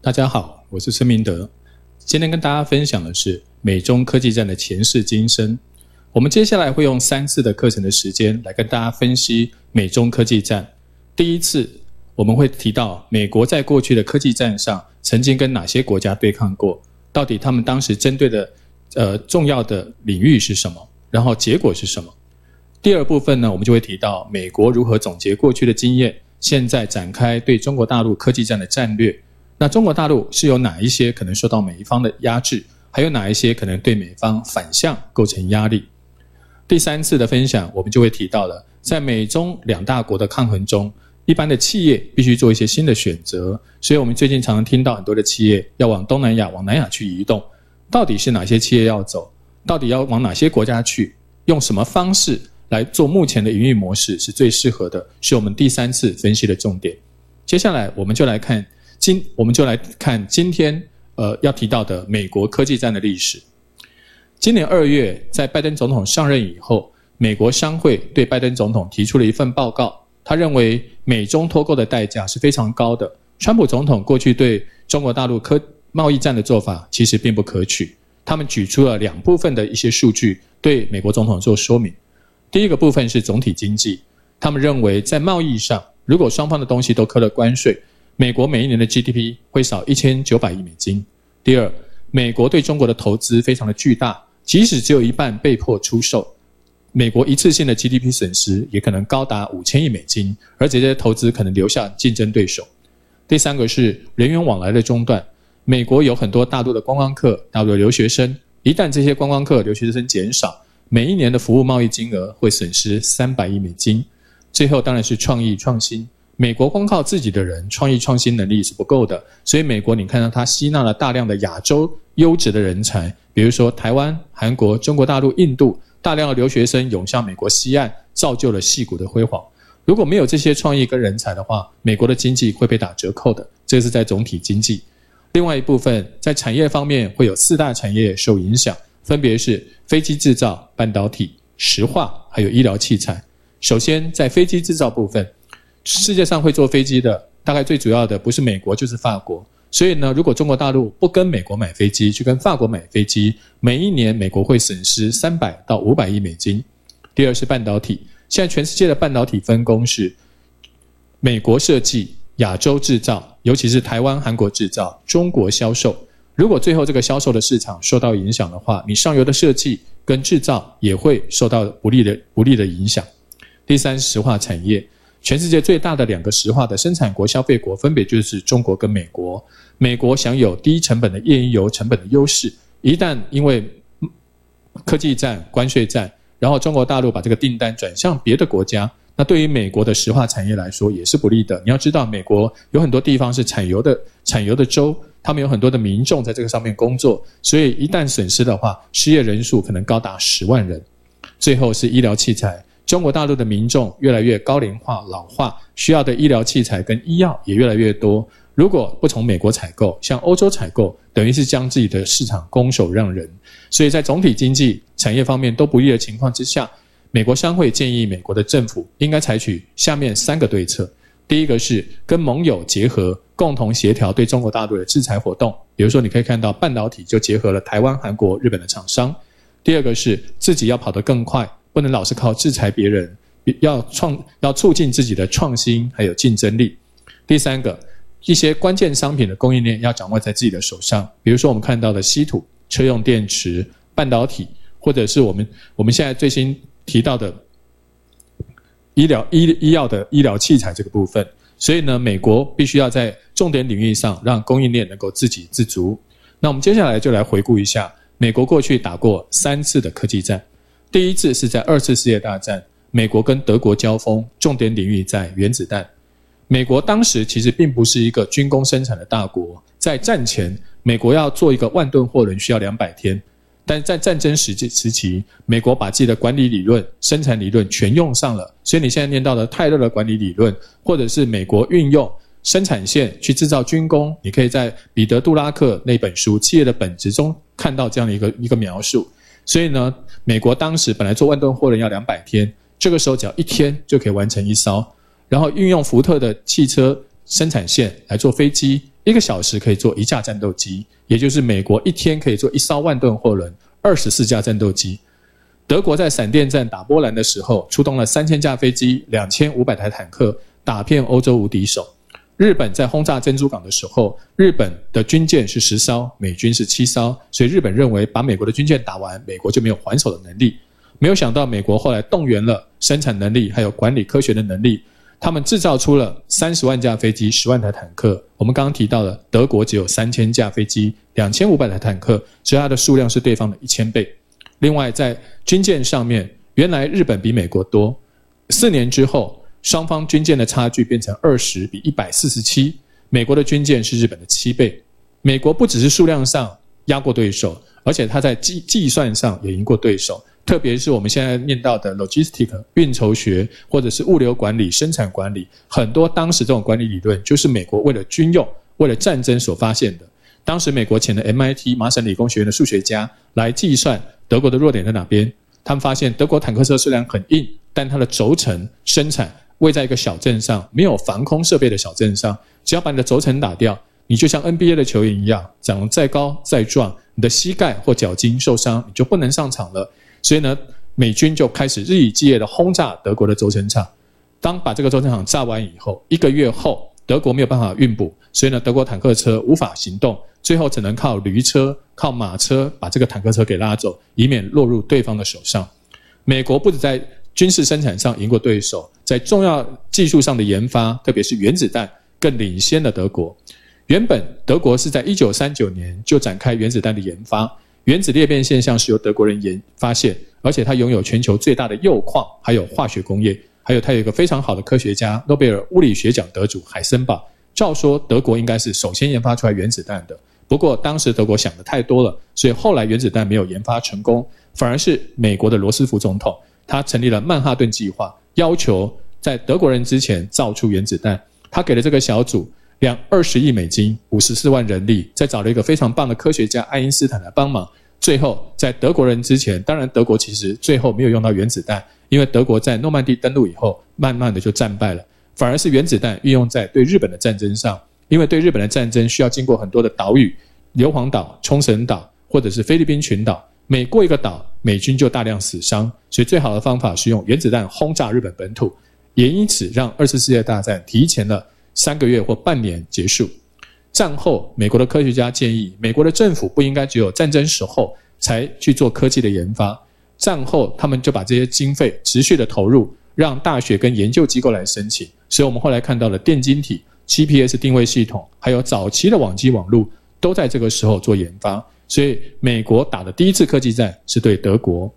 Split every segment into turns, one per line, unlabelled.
大家好，我是孙明德。今天跟大家分享的是美中科技战的前世今生。我们接下来会用三次的课程的时间来跟大家分析美中科技战。第一次我们会提到美国在过去的科技战上曾经跟哪些国家对抗过，到底他们当时针对的呃重要的领域是什么，然后结果是什么。第二部分呢，我们就会提到美国如何总结过去的经验，现在展开对中国大陆科技战的战略。那中国大陆是有哪一些可能受到美方的压制，还有哪一些可能对美方反向构成压力？第三次的分享，我们就会提到了，在美中两大国的抗衡中，一般的企业必须做一些新的选择。所以，我们最近常常听到很多的企业要往东南亚、往南亚去移动，到底是哪些企业要走？到底要往哪些国家去？用什么方式来做目前的营运模式是最适合的？是我们第三次分析的重点。接下来，我们就来看。今我们就来看今天呃要提到的美国科技战的历史。今年二月，在拜登总统上任以后，美国商会对拜登总统提出了一份报告。他认为美中脱钩的代价是非常高的。川普总统过去对中国大陆科贸易战的做法其实并不可取。他们举出了两部分的一些数据对美国总统做说明。第一个部分是总体经济，他们认为在贸易上，如果双方的东西都扣了关税。美国每一年的 GDP 会少一千九百亿美金。第二，美国对中国的投资非常的巨大，即使只有一半被迫出售，美国一次性的 GDP 损失也可能高达五千亿美金，而且这些投资可能留下竞争对手。第三个是人员往来的中断，美国有很多大陆的观光客、大陆的留学生，一旦这些观光客、留学生减少，每一年的服务贸易金额会损失三百亿美金。最后当然是创意创新。美国光靠自己的人创意创新能力是不够的，所以美国你看到它吸纳了大量的亚洲优质的人才，比如说台湾、韩国、中国大陆、印度，大量的留学生涌向美国西岸，造就了戏骨的辉煌。如果没有这些创意跟人才的话，美国的经济会被打折扣的。这是在总体经济。另外一部分在产业方面会有四大产业受影响，分别是飞机制造、半导体、石化还有医疗器材。首先在飞机制造部分。世界上会坐飞机的，大概最主要的不是美国就是法国。所以呢，如果中国大陆不跟美国买飞机，去跟法国买飞机，每一年美国会损失三百到五百亿美金。第二是半导体，现在全世界的半导体分工是美国设计、亚洲制造，尤其是台湾、韩国制造，中国销售。如果最后这个销售的市场受到影响的话，你上游的设计跟制造也会受到不利的不利的影响。第三，石化产业。全世界最大的两个石化的生产国、消费国，分别就是中国跟美国。美国享有低成本的页岩油成本的优势，一旦因为科技战、关税战，然后中国大陆把这个订单转向别的国家，那对于美国的石化产业来说也是不利的。你要知道，美国有很多地方是产油的，产油的州，他们有很多的民众在这个上面工作，所以一旦损失的话，失业人数可能高达十万人。最后是医疗器材。中国大陆的民众越来越高龄化、老化，需要的医疗器材跟医药也越来越多。如果不从美国采购，向欧洲采购，等于是将自己的市场拱手让人。所以在总体经济产业方面都不利的情况之下，美国商会建议美国的政府应该采取下面三个对策：第一个是跟盟友结合，共同协调对中国大陆的制裁活动。比如说，你可以看到半导体就结合了台湾、韩国、日本的厂商。第二个是自己要跑得更快。不能老是靠制裁别人，要创要促进自己的创新还有竞争力。第三个，一些关键商品的供应链要掌握在自己的手上，比如说我们看到的稀土、车用电池、半导体，或者是我们我们现在最新提到的医疗医医药的医疗器材这个部分。所以呢，美国必须要在重点领域上让供应链能够自给自足。那我们接下来就来回顾一下，美国过去打过三次的科技战。第一次是在二次世界大战，美国跟德国交锋，重点领域在原子弹。美国当时其实并不是一个军工生产的大国，在战前，美国要做一个万吨货轮需要两百天，但在战争时期时期，美国把自己的管理理论、生产理论全用上了。所以你现在念到的泰勒的管理理论，或者是美国运用生产线去制造军工，你可以在彼得·杜拉克那本书《企业的本质》中看到这样的一个一个描述。所以呢，美国当时本来做万吨货轮要两百天，这个时候只要一天就可以完成一艘，然后运用福特的汽车生产线来做飞机，一个小时可以做一架战斗机，也就是美国一天可以做一艘万吨货轮，二十四架战斗机。德国在闪电战打波兰的时候，出动了三千架飞机、两千五百台坦克，打遍欧洲无敌手。日本在轰炸珍珠港的时候，日本的军舰是十艘，美军是七艘，所以日本认为把美国的军舰打完，美国就没有还手的能力。没有想到，美国后来动员了生产能力，还有管理科学的能力，他们制造出了三十万架飞机、十万台坦克。我们刚刚提到的，德国只有三千架飞机、两千五百台坦克，其它的数量是对方的一千倍。另外，在军舰上面，原来日本比美国多。四年之后，双方军舰的差距变成二十比一百四十七。美国的军舰是日本的七倍。美国不只是数量上压过对手，而且它在计计算上也赢过对手。特别是我们现在念到的 logistic 运筹学，或者是物流管理、生产管理，很多当时这种管理理论就是美国为了军用、为了战争所发现的。当时美国请了 MIT 麻省理工学院的数学家来计算。德国的弱点在哪边？他们发现德国坦克车虽然很硬，但它的轴承生产位在一个小镇上，没有防空设备的小镇上。只要把你的轴承打掉，你就像 NBA 的球员一样，长得再高再壮，你的膝盖或脚筋受伤，你就不能上场了。所以呢，美军就开始日以继夜的轰炸德国的轴承厂。当把这个轴承厂炸完以后，一个月后，德国没有办法运补，所以呢，德国坦克车无法行动。最后只能靠驴车、靠马车把这个坦克车给拉走，以免落入对方的手上。美国不止在军事生产上赢过对手，在重要技术上的研发，特别是原子弹，更领先了德国。原本德国是在一九三九年就展开原子弹的研发，原子裂变现象是由德国人研发现，而且它拥有全球最大的铀矿，还有化学工业，还有它有一个非常好的科学家，诺贝尔物理学奖得主海森堡。照说德国应该是首先研发出来原子弹的。不过当时德国想的太多了，所以后来原子弹没有研发成功，反而是美国的罗斯福总统，他成立了曼哈顿计划，要求在德国人之前造出原子弹。他给了这个小组两二十亿美金，五十四万人力，再找了一个非常棒的科学家爱因斯坦来帮忙。最后在德国人之前，当然德国其实最后没有用到原子弹，因为德国在诺曼底登陆以后，慢慢的就战败了，反而是原子弹运用在对日本的战争上。因为对日本的战争需要经过很多的岛屿，硫磺岛、冲绳岛或者是菲律宾群岛，每过一个岛，美军就大量死伤，所以最好的方法是用原子弹轰炸日本本土，也因此让二次世界大战提前了三个月或半年结束。战后，美国的科学家建议，美国的政府不应该只有战争时候才去做科技的研发，战后他们就把这些经费持续的投入，让大学跟研究机构来申请，所以我们后来看到了电晶体。GPS 定位系统，还有早期的网际网络，都在这个时候做研发。所以，美国打的第一次科技战是对德国，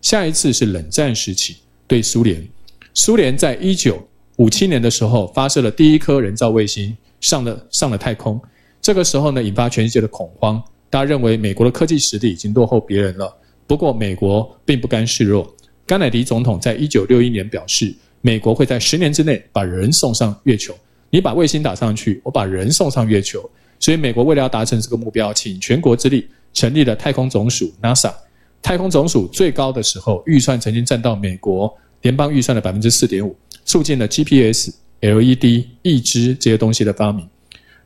下一次是冷战时期对苏联。苏联在一九五七年的时候发射了第一颗人造卫星，上了上了太空。这个时候呢，引发全世界的恐慌，大家认为美国的科技实力已经落后别人了。不过，美国并不甘示弱。甘乃迪总统在一九六一年表示，美国会在十年之内把人送上月球。你把卫星打上去，我把人送上月球。所以美国为了要达成这个目标，请全国之力成立了太空总署 NASA。太空总署最高的时候，预算曾经占到美国联邦预算的百分之四点五，促进了 GPS、LED、义肢这些东西的发明。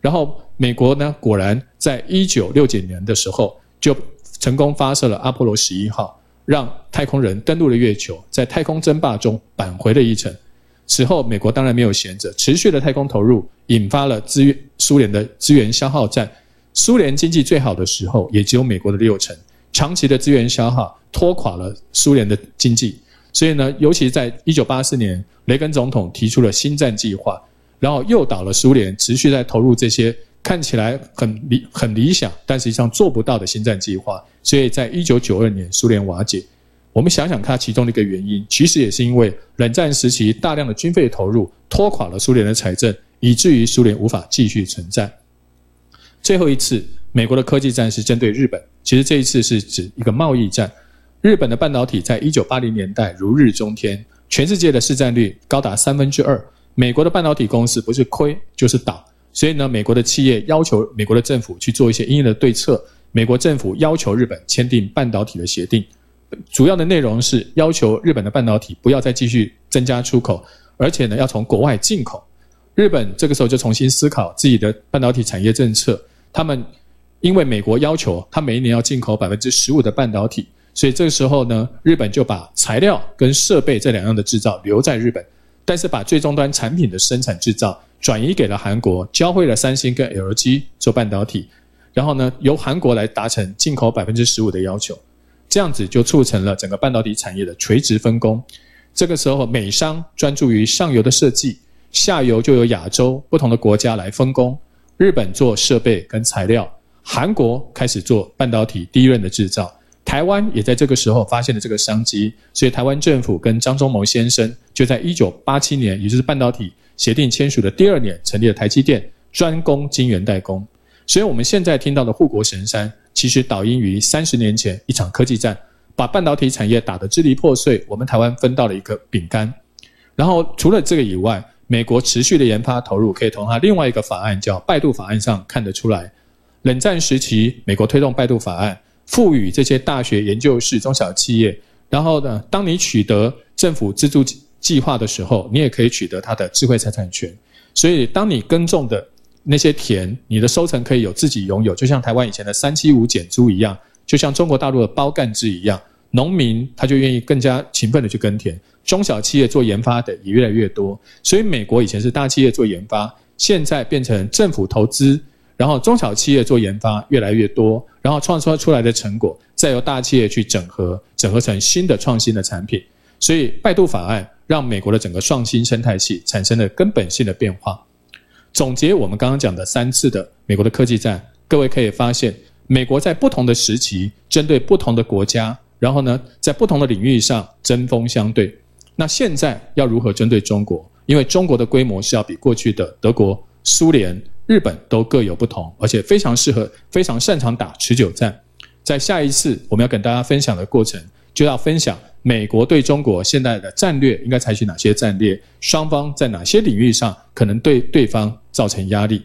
然后美国呢，果然在一九六九年的时候，就成功发射了阿波罗十一号，让太空人登陆了月球，在太空争霸中扳回了一城。此后，美国当然没有闲着，持续的太空投入引发了资源苏联的资源消耗战。苏联经济最好的时候，也只有美国的六成。长期的资源消耗拖垮了苏联的经济。所以呢，尤其在一九八四年，雷根总统提出了新战计划，然后诱导了苏联持续在投入这些看起来很理很理想，但实际上做不到的新战计划。所以在一九九二年，苏联瓦解。我们想想看，其中的一个原因，其实也是因为冷战时期大量的军费投入拖垮了苏联的财政，以至于苏联无法继续存在。最后一次，美国的科技战是针对日本，其实这一次是指一个贸易战。日本的半导体在一九八零年代如日中天，全世界的市占率高达三分之二，美国的半导体公司不是亏就是倒，所以呢，美国的企业要求美国的政府去做一些应的对策，美国政府要求日本签订半导体的协定。主要的内容是要求日本的半导体不要再继续增加出口，而且呢要从国外进口。日本这个时候就重新思考自己的半导体产业政策。他们因为美国要求他每一年要进口百分之十五的半导体，所以这个时候呢，日本就把材料跟设备这两样的制造留在日本，但是把最终端产品的生产制造转移给了韩国，教会了三星跟 LG 做半导体，然后呢，由韩国来达成进口百分之十五的要求，这样子就促成了整个半导体产业的垂直分工。这个时候，美商专注于上游的设计。下游就由亚洲不同的国家来分工，日本做设备跟材料，韩国开始做半导体第一轮的制造，台湾也在这个时候发现了这个商机，所以台湾政府跟张忠谋先生就在一九八七年，也就是半导体协定签署的第二年，成立了台积电，专攻晶圆代工。所以我们现在听到的护国神山，其实导因于三十年前一场科技战，把半导体产业打得支离破碎，我们台湾分到了一个饼干。然后除了这个以外，美国持续的研发投入，可以从它另外一个法案叫《拜杜法案》上看得出来。冷战时期，美国推动拜杜法案，赋予这些大学研究室、中小企业，然后呢，当你取得政府资助计划的时候，你也可以取得它的智慧财产权。所以，当你耕种的那些田，你的收成可以有自己拥有，就像台湾以前的三七五减租一样，就像中国大陆的包干制一样，农民他就愿意更加勤奋的去耕田。中小企业做研发的也越来越多，所以美国以前是大企业做研发，现在变成政府投资，然后中小企业做研发越来越多，然后创造出来的成果再由大企业去整合，整合成新的创新的产品。所以拜杜法案让美国的整个创新生态系产生了根本性的变化。总结我们刚刚讲的三次的美国的科技战，各位可以发现，美国在不同的时期针对不同的国家，然后呢，在不同的领域上针锋相对。那现在要如何针对中国？因为中国的规模是要比过去的德国、苏联、日本都各有不同，而且非常适合、非常擅长打持久战。在下一次我们要跟大家分享的过程，就要分享美国对中国现在的战略应该采取哪些战略，双方在哪些领域上可能对对方造成压力。